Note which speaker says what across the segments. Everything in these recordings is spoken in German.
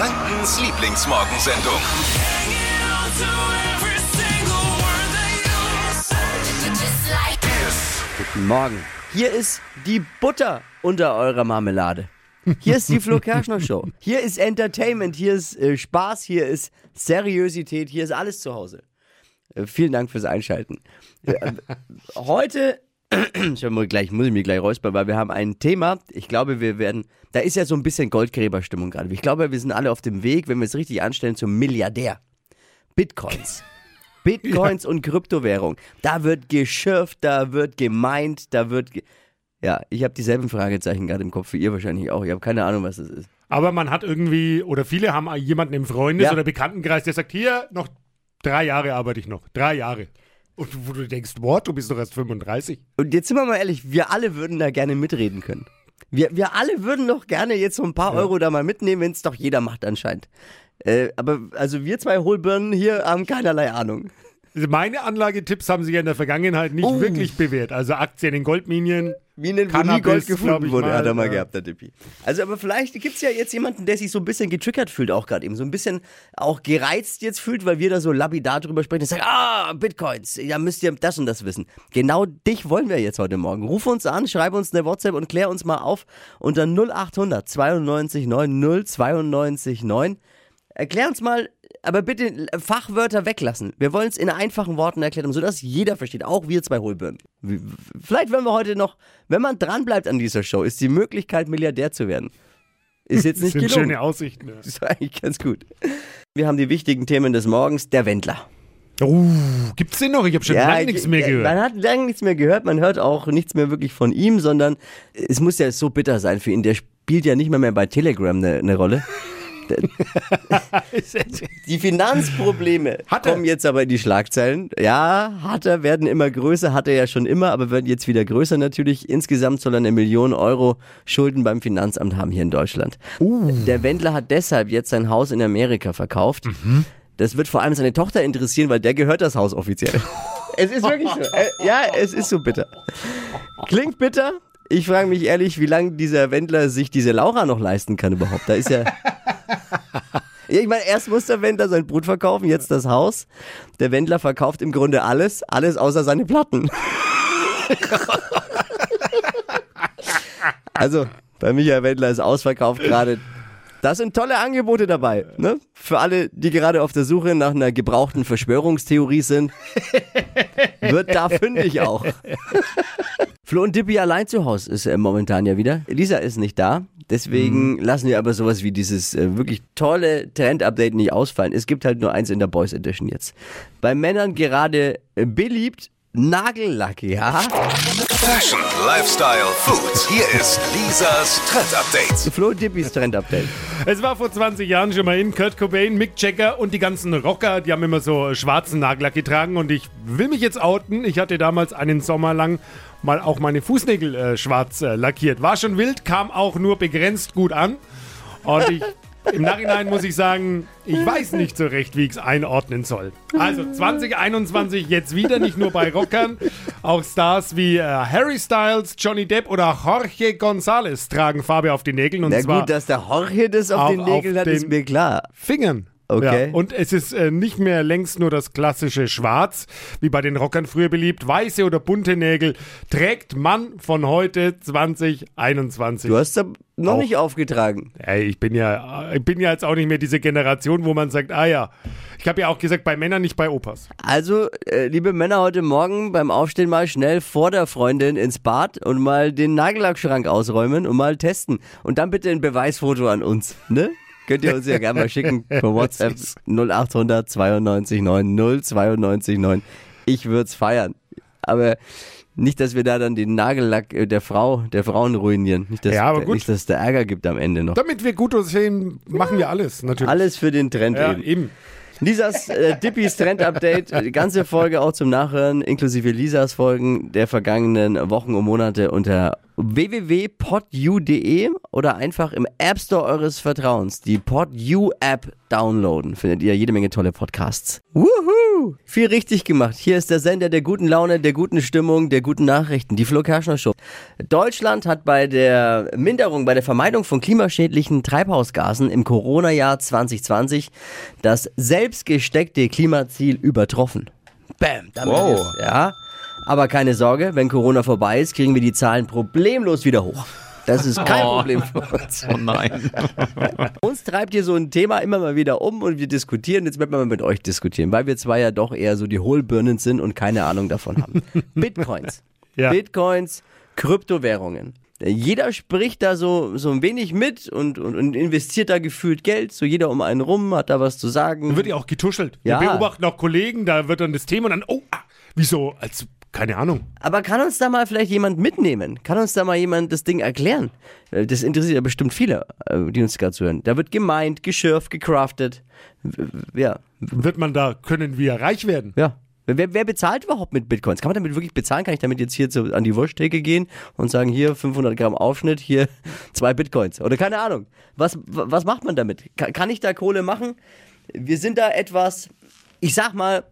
Speaker 1: Frankens Lieblingsmorgensendung.
Speaker 2: Guten Morgen. Hier ist die Butter unter eurer Marmelade. Hier ist die Flo Kerschner Show. Hier ist Entertainment, hier ist äh, Spaß, hier ist Seriosität, hier ist alles zu Hause. Äh, vielen Dank fürs Einschalten. Äh, heute, ich muss, gleich, muss ich mich gleich räuspern, weil wir haben ein Thema. Ich glaube, wir werden, da ist ja so ein bisschen Goldgräberstimmung gerade. Ich glaube, wir sind alle auf dem Weg, wenn wir es richtig anstellen, zum Milliardär. Bitcoins. Bitcoins und Kryptowährung. Da wird geschürft, da wird gemeint, da wird. Ge ja, ich habe dieselben Fragezeichen gerade im Kopf wie ihr wahrscheinlich auch. Ich habe keine Ahnung, was das ist.
Speaker 3: Aber man hat irgendwie, oder viele haben jemanden im Freundes-
Speaker 2: Ja.
Speaker 3: oder Bekanntenkreis, der sagt, hier, noch drei Jahre arbeite ich noch. Drei Jahre. Und wo du denkst, what, du bist doch erst 35.
Speaker 2: Und jetzt sind wir mal ehrlich, wir alle würden da gerne mitreden können. Wir, wir alle würden doch gerne jetzt so ein paar Euro da mal mitnehmen, wenn es doch jeder macht anscheinend. Äh, aber also wir zwei Hohlbirnen hier haben keinerlei Ahnung.
Speaker 3: Meine Anlagetipps haben sich ja in der Vergangenheit nicht
Speaker 2: Oh.
Speaker 3: wirklich bewährt. Also Aktien in Goldminien.
Speaker 2: Minen, wo nie Gold gefunden wurde,
Speaker 3: mal,
Speaker 2: hat er mal
Speaker 3: ja.
Speaker 2: gehabt, der Dippi. Also, aber vielleicht gibt es ja jetzt jemanden, der sich so ein bisschen getriggert fühlt, auch gerade eben. So ein bisschen auch gereizt jetzt fühlt, weil wir da so labidar drüber sprechen und sagen, ah, Bitcoins, ja, müsst ihr das und das wissen. Genau dich wollen wir jetzt heute Morgen. Ruf uns an, schreib uns eine WhatsApp und klär uns mal auf unter 0800 92 9 092 9. Erklär uns mal, aber bitte Fachwörter weglassen. Wir wollen es in einfachen Worten erklären, sodass jeder versteht, auch wir zwei Hohlbirnen. Vielleicht werden wir heute noch, wenn man dranbleibt an dieser Show, ist die Möglichkeit, Milliardär zu werden. Ist jetzt
Speaker 3: Das
Speaker 2: nicht
Speaker 3: sind
Speaker 2: gelungen.
Speaker 3: schöne Aussichten. Ja.
Speaker 2: Das ist eigentlich ganz gut. Wir haben die wichtigen Themen des Morgens. Der Wendler.
Speaker 3: Uh, gibt's den noch? Ich habe schon lange nichts mehr
Speaker 2: ja,
Speaker 3: gehört.
Speaker 2: Man hat lange nichts mehr gehört, man hört auch nichts mehr wirklich von ihm, sondern es muss ja so bitter sein für ihn. Der spielt ja nicht mehr, mehr bei Telegram eine, eine Rolle. Die Finanzprobleme
Speaker 3: Hat
Speaker 2: kommen jetzt aber in die Schlagzeilen. Ja, hat er, werden immer größer, hat er ja schon immer, aber werden jetzt wieder größer natürlich. Insgesamt soll er eine Million Euro Schulden beim Finanzamt haben hier in Deutschland. Der Wendler hat deshalb jetzt sein Haus in Amerika verkauft. Das wird vor allem seine Tochter interessieren, weil der gehört das Haus offiziell. es ist wirklich so. Äh, ja, es ist so bitter. Klingt bitter. Ich frage mich ehrlich, wie lange dieser Wendler sich diese Laura noch leisten kann überhaupt. Da ist ja. Ich meine, erst muss der Wendler sein Brot verkaufen, jetzt das Haus. Der Wendler verkauft im Grunde alles, alles außer seine Platten. also, bei Michael Wendler ist ausverkauft gerade. Da sind tolle Angebote dabei, ne? Für alle, die gerade auf der Suche nach einer gebrauchten Verschwörungstheorie sind, wird da fündig auch. Flo und Dippy allein zu Hause ist momentan ja wieder. Lisa ist nicht da. Deswegen lassen wir aber sowas wie dieses äh, wirklich tolle Trend-Update nicht ausfallen. Es gibt halt nur eins in der Boys Edition jetzt. Bei Männern gerade äh, beliebt Nagellack, ja.
Speaker 1: Fashion, Lifestyle, Food. Hier ist Lisas Trend Update.
Speaker 2: Flo und Dippys Trend-Update.
Speaker 3: Es war vor 20 Jahren schon mal in. Kurt Cobain, Mick Jagger und die ganzen Rocker, die haben immer so schwarzen Nagellack getragen. Und ich will mich jetzt outen. Ich hatte damals einen Sommer lang mal auch meine Fußnägel äh, schwarz äh, lackiert. War schon wild, kam auch nur begrenzt gut an. Und ich, im Nachhinein muss ich sagen, ich weiß nicht so recht, wie ich es einordnen soll. Also 2021 jetzt wieder, nicht nur bei Rockern, auch Stars wie äh, Harry Styles, Johnny Depp oder Jorge González tragen Farbe auf die Nägeln. Und
Speaker 2: Na
Speaker 3: zwar
Speaker 2: gut, dass der Jorge das auf,
Speaker 3: Auf-
Speaker 2: den Nägeln
Speaker 3: auf
Speaker 2: hat, ist
Speaker 3: den-
Speaker 2: mir klar.
Speaker 3: Fingern.
Speaker 2: Okay.
Speaker 3: Ja, und es ist äh, nicht mehr längst nur das klassische Schwarz, wie bei den Rockern früher beliebt. Weiße oder bunte Nägel trägt man von heute 2021.
Speaker 2: Du hast da noch
Speaker 3: Auch.
Speaker 2: nicht aufgetragen.
Speaker 3: Ey, ich bin ja, ich bin ja jetzt auch nicht mehr diese Generation, wo man sagt, ah ja, ich habe ja auch gesagt, bei Männern, nicht bei Opas.
Speaker 2: Also, äh, liebe Männer, heute Morgen beim Aufstehen mal schnell vor der Freundin ins Bad und mal den Nagellackschrank ausräumen und mal testen. Und dann bitte ein Beweisfoto an uns, ne? Könnt ihr uns ja gerne mal schicken per WhatsApp 0800 92 9 092 9. Ich würde es feiern. Aber nicht, dass wir da dann den Nagellack äh, der Frau, der Frauen ruinieren. Nicht, dass,
Speaker 3: Ja, aber gut.
Speaker 2: nicht, dass es da Ärger gibt am Ende noch.
Speaker 3: Damit wir gut aussehen, machen wir alles, natürlich.
Speaker 2: Alles für den Trend
Speaker 3: ja,
Speaker 2: eben.
Speaker 3: eben.
Speaker 2: Lisas äh, Dippis Trend-Update, die ganze Folge auch zum Nachhören, inklusive Lisas Folgen der vergangenen Wochen und Monate unter www.podu.de. oder einfach im App Store eures Vertrauens die PodU App downloaden. Findet ihr jede Menge tolle Podcasts. Wuhu! Viel richtig gemacht. Hier ist der Sender der guten Laune, der guten Stimmung, der guten Nachrichten, die Flo Kerschner Show. Deutschland hat bei der Minderung, bei der Vermeidung von klimaschädlichen Treibhausgasen im Corona-Jahr 2020 das selbstgesteckte Klimaziel übertroffen. Bam! Damit
Speaker 1: Wow.
Speaker 2: ist- ja. Aber keine Sorge, wenn Corona vorbei ist, kriegen wir die Zahlen problemlos wieder hoch. Das ist kein Problem für uns.
Speaker 4: Oh nein.
Speaker 2: Uns treibt hier so ein Thema immer mal wieder um und wir diskutieren. Jetzt werden wir mal mit euch diskutieren, weil wir zwei ja doch eher so die Hohlbirnen sind und keine Ahnung davon haben. Bitcoins.
Speaker 3: Ja.
Speaker 2: Bitcoins, Kryptowährungen. Jeder spricht da so, so ein wenig mit und, und, und investiert da gefühlt Geld. So jeder um einen rum hat da was zu sagen.
Speaker 3: Wird ja auch getuschelt.
Speaker 2: Ja.
Speaker 3: Wir beobachten auch Kollegen, da wird dann das Thema und dann, oh, ah, wieso? Als, keine Ahnung.
Speaker 2: Aber kann uns da mal vielleicht jemand mitnehmen? Kann uns da mal jemand das Ding erklären? Äh, Das interessiert ja bestimmt viele, äh, die uns gerade zuhören. Da wird gemeint, geschürft, gecraftet. Ja,
Speaker 3: Wird man da, können wir reich werden?
Speaker 2: ja. Wer, wer bezahlt überhaupt mit Bitcoins? Kann man damit wirklich bezahlen? Kann ich damit jetzt hier zu, an die Wursttheke gehen und sagen, hier 500 Gramm Aufschnitt, hier zwei Bitcoins? Oder keine Ahnung. Was, was macht man damit? Kann, kann ich da Kohle machen? Wir sind da etwas, ich sag mal,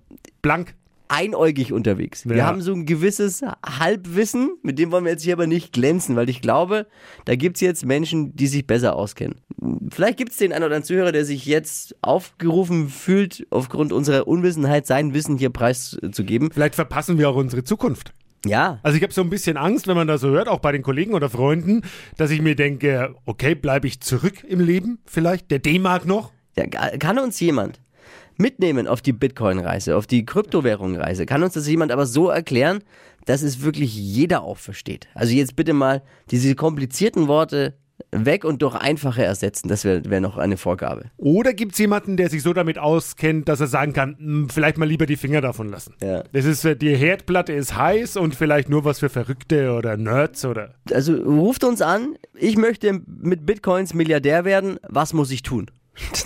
Speaker 3: Blank.
Speaker 2: Einäugig unterwegs. Wir
Speaker 3: Ja.
Speaker 2: haben so ein gewisses Halbwissen, mit dem wollen wir jetzt hier aber nicht glänzen, weil ich glaube, da gibt's jetzt Menschen, die sich besser auskennen. Vielleicht gibt's den einen oder anderen Zuhörer, der sich jetzt aufgerufen fühlt, aufgrund unserer Unwissenheit sein Wissen hier preiszugeben.
Speaker 3: Vielleicht verpassen wir auch unsere Zukunft.
Speaker 2: Ja,
Speaker 3: Also ich habe so ein bisschen Angst, wenn man das so hört, auch bei den Kollegen oder Freunden, dass ich mir denke, okay, bleibe ich zurück im Leben vielleicht? Der D-Mark noch?
Speaker 2: ja, kann uns jemand mitnehmen auf die Bitcoin-Reise, auf die Kryptowährung-Reise? Kann uns das jemand aber so erklären, dass es wirklich jeder auch versteht? Also jetzt bitte mal diese komplizierten Worte weg und durch einfache ersetzen. Das wäre wär noch eine Vorgabe.
Speaker 3: Oder gibt es jemanden, der sich so damit auskennt, dass er sagen kann, "Hm, vielleicht mal lieber die Finger davon lassen?
Speaker 2: Ja.
Speaker 3: Das ist, äh, die Herdplatte ist heiß und vielleicht nur was für Verrückte oder Nerds oder.
Speaker 2: Also ruft uns an, ich möchte mit Bitcoins Milliardär werden, was muss ich tun?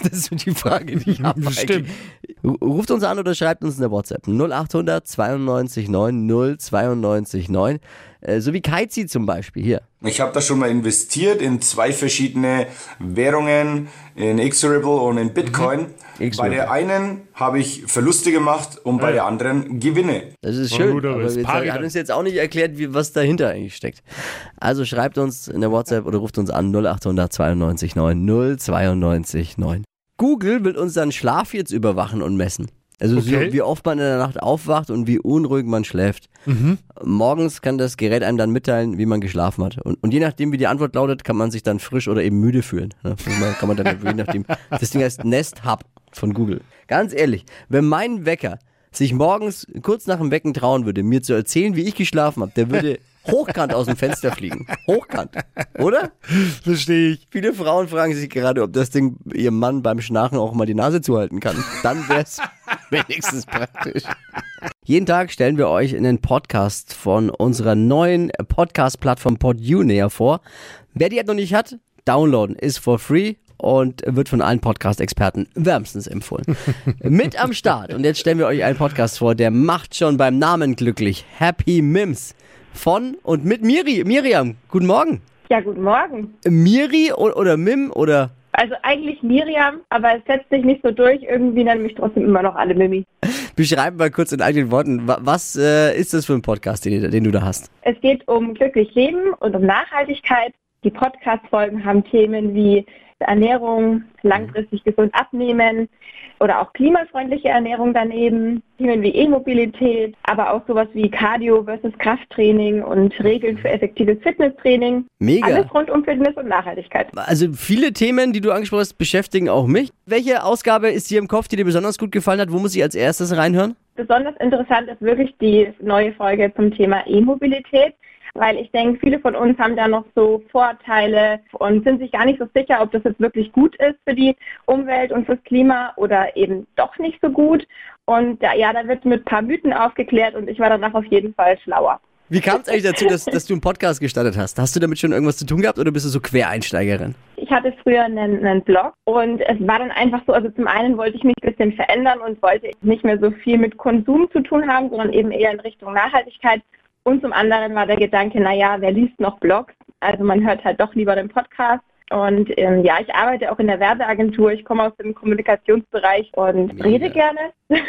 Speaker 2: Das ist die Frage, die ich habe.
Speaker 3: Stimmt.
Speaker 2: Ruft uns an oder schreibt uns eine WhatsApp. 0800 92 9 092 9. Äh, So wie Kaizi zum Beispiel hier.
Speaker 5: Ich habe da schon mal investiert in zwei verschiedene Währungen, in Xribble und in Bitcoin. Bei
Speaker 2: Xribble.
Speaker 5: der einen habe ich Verluste gemacht und bei
Speaker 3: Ja.
Speaker 5: der anderen Gewinne.
Speaker 2: Das ist schön,
Speaker 3: gut, aber
Speaker 2: hat
Speaker 3: dann.
Speaker 2: uns jetzt auch nicht erklärt, wie, was dahinter eigentlich steckt. Also schreibt uns in der WhatsApp oder ruft uns an 0800 92 9 092 9. Google will unseren Schlaf jetzt überwachen und messen. Also so,
Speaker 3: Okay.
Speaker 2: wie oft man in der Nacht aufwacht und wie unruhig man schläft.
Speaker 3: Mhm.
Speaker 2: Morgens kann das Gerät einem dann mitteilen, wie man geschlafen hat. Und, und je nachdem, wie die Antwort lautet, kann man sich dann frisch oder eben müde fühlen. Ne? Kann man dann je nachdem. Das Ding heißt Nest Hub von Google. Ganz ehrlich, wenn mein Wecker sich morgens kurz nach dem Wecken trauen würde, mir zu erzählen, wie ich geschlafen habe, der würde hochkant aus dem Fenster fliegen. Hochkant. Oder?
Speaker 3: Verstehe ich.
Speaker 2: Viele Frauen fragen sich gerade, ob das Ding ihrem Mann beim Schnarchen auch mal die Nase zuhalten kann. Dann wäre es wenigstens praktisch. Jeden Tag stellen wir euch einen Podcast von unserer neuen Podcast-Plattform PodU näher vor. Wer die App noch nicht hat, downloaden ist for free und wird von allen Podcast-Experten wärmstens empfohlen. Mit am Start. Und jetzt stellen wir euch einen Podcast vor, der macht schon beim Namen glücklich. Happy Mims. Von und mit Miri. Miriam, guten Morgen.
Speaker 6: Ja, guten Morgen.
Speaker 2: Miri oder Mim oder
Speaker 6: Also eigentlich Miriam, aber es setzt sich nicht so durch. Irgendwie nennen mich trotzdem immer noch alle Mimi.
Speaker 2: beschreib mal kurz in eigenen Worten, wa- was äh, ist das für ein Podcast, den, den du da hast?
Speaker 6: Es geht um glücklich Leben und um Nachhaltigkeit. Die Podcast-Folgen haben Themen wie Ernährung, langfristig gesund abnehmen oder auch klimafreundliche Ernährung daneben, Themen wie E-Mobilität, aber auch sowas wie Cardio versus Krafttraining und Regeln für effektives Fitnesstraining.
Speaker 2: Mega.
Speaker 6: Alles rund um Fitness und Nachhaltigkeit.
Speaker 2: Also viele Themen, die du angesprochen hast, beschäftigen auch mich. Welche Ausgabe ist dir im Kopf, die dir besonders gut gefallen hat? Wo muss ich als erstes reinhören?
Speaker 6: Besonders interessant ist wirklich die neue Folge zum Thema E-Mobilität, weil ich denke, viele von uns haben da noch so Vorteile und sind sich gar nicht so sicher, ob das jetzt wirklich gut ist für die Umwelt und fürs Klima oder eben doch nicht so gut. Und da, ja, da wird mit ein paar Mythen aufgeklärt und ich war danach auf jeden Fall schlauer.
Speaker 2: Wie kam es eigentlich dazu, dass, dass du einen Podcast gestartet hast? Hast du damit schon irgendwas zu tun gehabt oder bist du so Quereinsteigerin?
Speaker 6: Ich hatte früher einen, einen Blog und es war dann einfach so, also zum einen wollte ich mich ein bisschen verändern und wollte nicht mehr so viel mit Konsum zu tun haben, sondern eben eher in Richtung Nachhaltigkeit. Und zum anderen war der Gedanke, naja, wer liest noch Blogs? Also man hört halt doch lieber den Podcast. Und ähm, ja, ich arbeite auch in der Werbeagentur. Ich komme aus dem Kommunikationsbereich und
Speaker 2: Mega.
Speaker 6: rede gerne.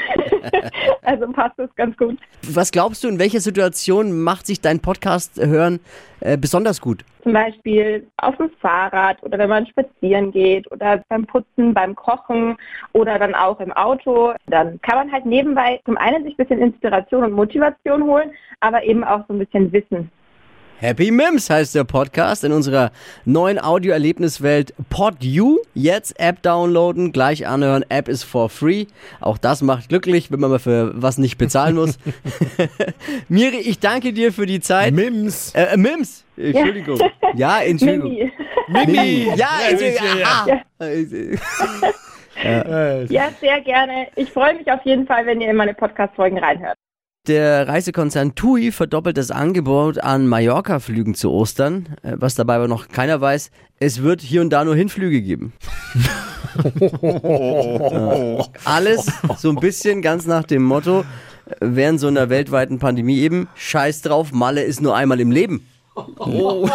Speaker 6: also passt das ganz gut.
Speaker 2: Was glaubst du, in welcher Situation macht sich dein Podcast hören äh, besonders gut?
Speaker 6: Zum Beispiel auf dem Fahrrad oder wenn man spazieren geht oder beim Putzen, beim Kochen oder dann auch im Auto. Dann kann man halt nebenbei zum einen sich ein bisschen Inspiration und Motivation holen, aber eben auch so ein bisschen Wissen.
Speaker 2: Happy Mims heißt der Podcast in unserer neuen Audioerlebniswelt PodU. Jetzt App downloaden, gleich anhören. App ist for free. Auch das macht glücklich, wenn man mal für was nicht bezahlen muss. Miri, ich danke dir für die Zeit.
Speaker 3: Mims.
Speaker 2: Äh, äh, Mims, Entschuldigung. Ja, Entschuldigung.
Speaker 6: Mimi.
Speaker 2: Mimi. Ja, Entschuldigung.
Speaker 3: ja,
Speaker 2: Ah.
Speaker 3: Äh,
Speaker 6: Ja, sehr gerne. Ich freue mich auf jeden Fall, wenn ihr in meine Podcast-Folgen reinhört.
Speaker 2: Der Reisekonzern TUI verdoppelt das Angebot an Mallorca-Flügen zu Ostern. Äh, Was dabei aber noch keiner weiß, es wird hier und da nur Hinflüge geben. Ja. Alles so ein bisschen ganz nach dem Motto, äh, während so einer weltweiten Pandemie eben, scheiß drauf, Malle ist nur einmal im Leben. Oh.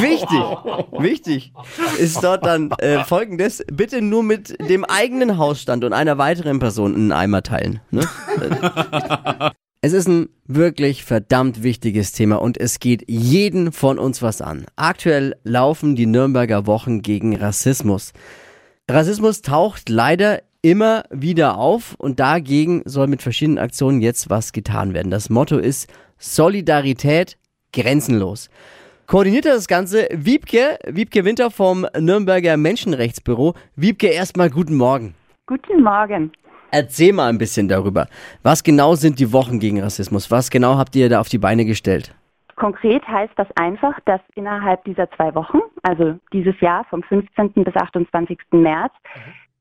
Speaker 2: wichtig, wichtig ist dort dann äh, folgendes, bitte nur mit dem eigenen Hausstand und einer weiteren Person einen Eimer teilen. Ne? Es ist ein wirklich verdammt wichtiges Thema und es geht jeden von uns was an. Aktuell laufen die Nürnberger Wochen gegen Rassismus. Rassismus taucht leider immer wieder auf und dagegen soll mit verschiedenen Aktionen jetzt was getan werden. Das Motto ist Solidarität grenzenlos. Koordiniert das Ganze Wiebke, Wiebke Winter vom Nürnberger Menschenrechtsbüro. Wiebke, erstmal guten Morgen.
Speaker 4: Guten Morgen.
Speaker 2: Erzähl mal ein bisschen darüber. Was genau sind die Wochen gegen Rassismus? Was genau habt ihr da auf die Beine gestellt?
Speaker 4: Konkret heißt das einfach, dass innerhalb dieser zwei Wochen, also dieses Jahr vom 15. bis 28. März,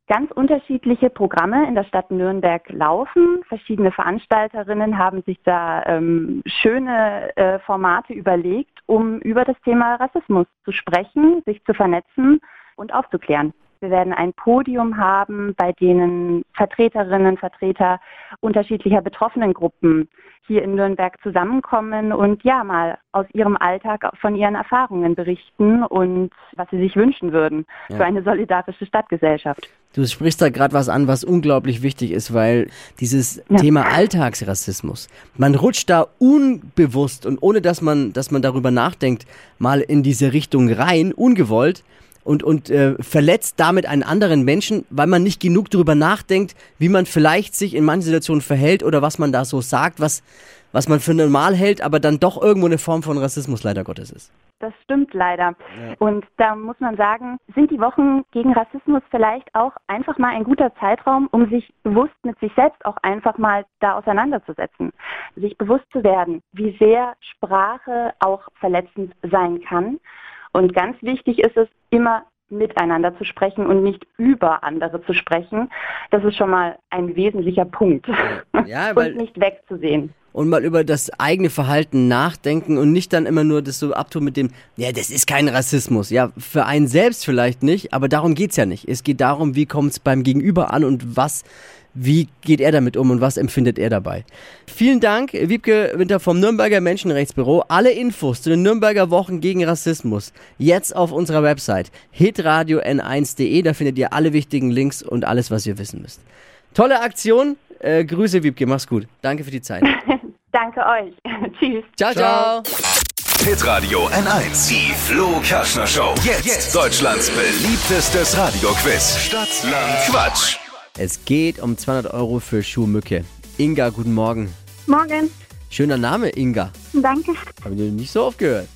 Speaker 4: ganz unterschiedliche Programme in der Stadt Nürnberg laufen. Verschiedene Veranstalterinnen haben sich da ähm, schöne äh, Formate überlegt, um über das Thema Rassismus zu sprechen, sich zu vernetzen und aufzuklären. Wir werden ein Podium haben, bei denen Vertreterinnen, Vertreter unterschiedlicher Betroffenengruppen hier in Nürnberg zusammenkommen und ja mal aus ihrem Alltag von ihren Erfahrungen berichten und was sie sich wünschen würden
Speaker 2: Ja.
Speaker 4: für eine solidarische Stadtgesellschaft.
Speaker 2: Du sprichst da gerade was an, was unglaublich wichtig ist, weil dieses
Speaker 4: Ja.
Speaker 2: Thema Alltagsrassismus, man rutscht da unbewusst und ohne dass man, dass man darüber nachdenkt, mal in diese Richtung rein, ungewollt und, und äh, verletzt damit einen anderen Menschen, weil man nicht genug darüber nachdenkt, wie man vielleicht sich in manchen Situationen verhält oder was man da so sagt, was, was man für normal hält, aber dann doch irgendwo eine Form von Rassismus leider Gottes ist.
Speaker 4: Das stimmt leider. Und da muss man sagen, sind die Wochen gegen Rassismus vielleicht auch einfach mal ein guter Zeitraum, um sich bewusst mit sich selbst auch einfach mal da auseinanderzusetzen. Sich bewusst zu werden, wie sehr Sprache auch verletzend sein kann. Und ganz wichtig ist es, immer miteinander zu sprechen und nicht über andere zu sprechen. Das ist schon mal ein wesentlicher Punkt.
Speaker 2: Ja, weil-
Speaker 4: und nicht wegzusehen.
Speaker 2: und mal über das eigene Verhalten nachdenken und nicht dann immer nur das so abtun mit dem, ja, das ist kein Rassismus. Ja, für einen selbst vielleicht nicht, aber darum geht's ja nicht. Es geht darum, wie kommt's beim Gegenüber an und was, wie geht er damit um und was empfindet er dabei. Vielen Dank, Wiebke Winter vom Nürnberger Menschenrechtsbüro. Alle Infos zu den Nürnberger Wochen gegen Rassismus jetzt auf unserer Website hitradio n1.de. Da findet ihr alle wichtigen Links und alles, was ihr wissen müsst. Tolle Aktion. Äh, Grüße, Wiebke. Mach's gut. Danke für die Zeit.
Speaker 4: Danke euch. Tschüss.
Speaker 2: Ciao, ciao.
Speaker 1: Hitradio N1. Die Flo Kerschner Show. Jetzt, Deutschlands beliebtestes Radioquiz. Stadt, Land, Quatsch.
Speaker 2: Es geht um 200 Euro für Schuhmücke. Inga, guten Morgen.
Speaker 6: Morgen.
Speaker 2: Schöner Name, Inga.
Speaker 6: Danke.
Speaker 2: Habe ich nicht so oft gehört.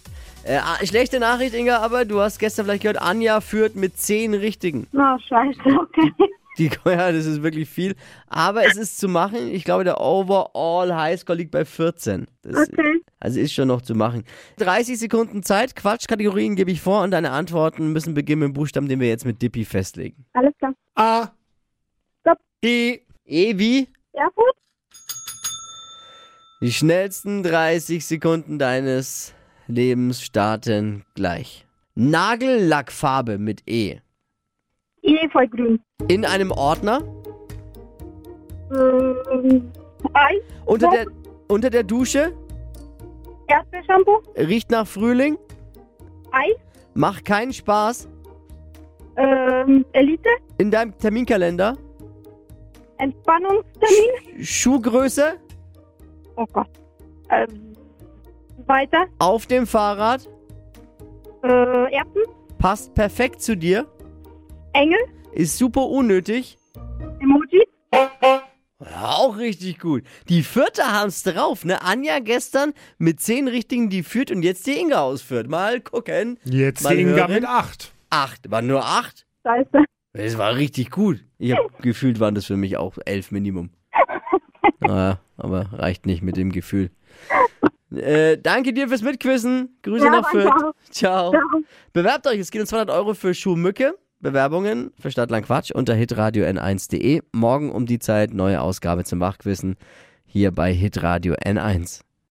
Speaker 2: Äh, ah, schlechte Nachricht, Inga, aber du hast gestern vielleicht gehört, Anja führt mit 10 Richtigen.
Speaker 6: Oh, scheiße, okay.
Speaker 2: Die, ja, das ist wirklich viel. Aber es ist zu machen. Ich glaube, der Overall Highscore liegt bei 14. Das,
Speaker 6: Okay.
Speaker 2: Also ist schon noch zu machen. 30 Sekunden Zeit. Quatschkategorien gebe ich vor und deine Antworten müssen beginnen mit dem Buchstaben, den wir jetzt mit Dippy festlegen.
Speaker 6: Alles klar.
Speaker 3: A. E.
Speaker 2: E wie?
Speaker 6: Ja, gut.
Speaker 2: Die schnellsten 30 Sekunden deines Lebens starten gleich. Nagellackfarbe mit E.
Speaker 6: I voll grün.
Speaker 2: In einem Ordner.
Speaker 6: Ähm, Ei.
Speaker 2: Unter der, unter der Dusche.
Speaker 6: Erdbeershampoo,
Speaker 2: Riecht nach Frühling.
Speaker 6: Eis,
Speaker 2: Macht keinen Spaß.
Speaker 6: ähm, Elite,
Speaker 2: In deinem Terminkalender.
Speaker 6: Entspannungstermin.
Speaker 2: Schuhgröße.
Speaker 6: Oh Gott. Ähm, weiter.
Speaker 2: Auf dem Fahrrad.
Speaker 6: Äh, Erbsen,
Speaker 2: Passt perfekt zu dir.
Speaker 6: Engel,
Speaker 2: Ist super unnötig.
Speaker 6: Emoji.
Speaker 2: Ja, auch richtig gut. Die vierte haben's drauf, ne? Anja gestern mit zehn Richtigen die führt und jetzt die Inga ausführt. Mal gucken.
Speaker 3: Jetzt
Speaker 2: Mal
Speaker 3: die Inga
Speaker 2: hören.
Speaker 3: mit 8.
Speaker 2: Acht. War nur acht?
Speaker 6: Scheiße.
Speaker 2: Das war richtig gut. Ich hab gefühlt waren das für mich auch elf Minimum. Naja, aber reicht nicht mit dem Gefühl. Äh, danke dir fürs Mitquissen. Grüße
Speaker 6: Ja,
Speaker 2: nach Fürth.
Speaker 6: auch.
Speaker 2: Ciao.
Speaker 6: Ciao.
Speaker 2: Bewerbt euch. Es geht um 200 Euro für Schuhmücke. Bewerbungen für Stadtland Quatsch unter hitradio n1.de. Morgen um die Zeit neue Ausgabe zum Wachquissen hier bei hitradio n1.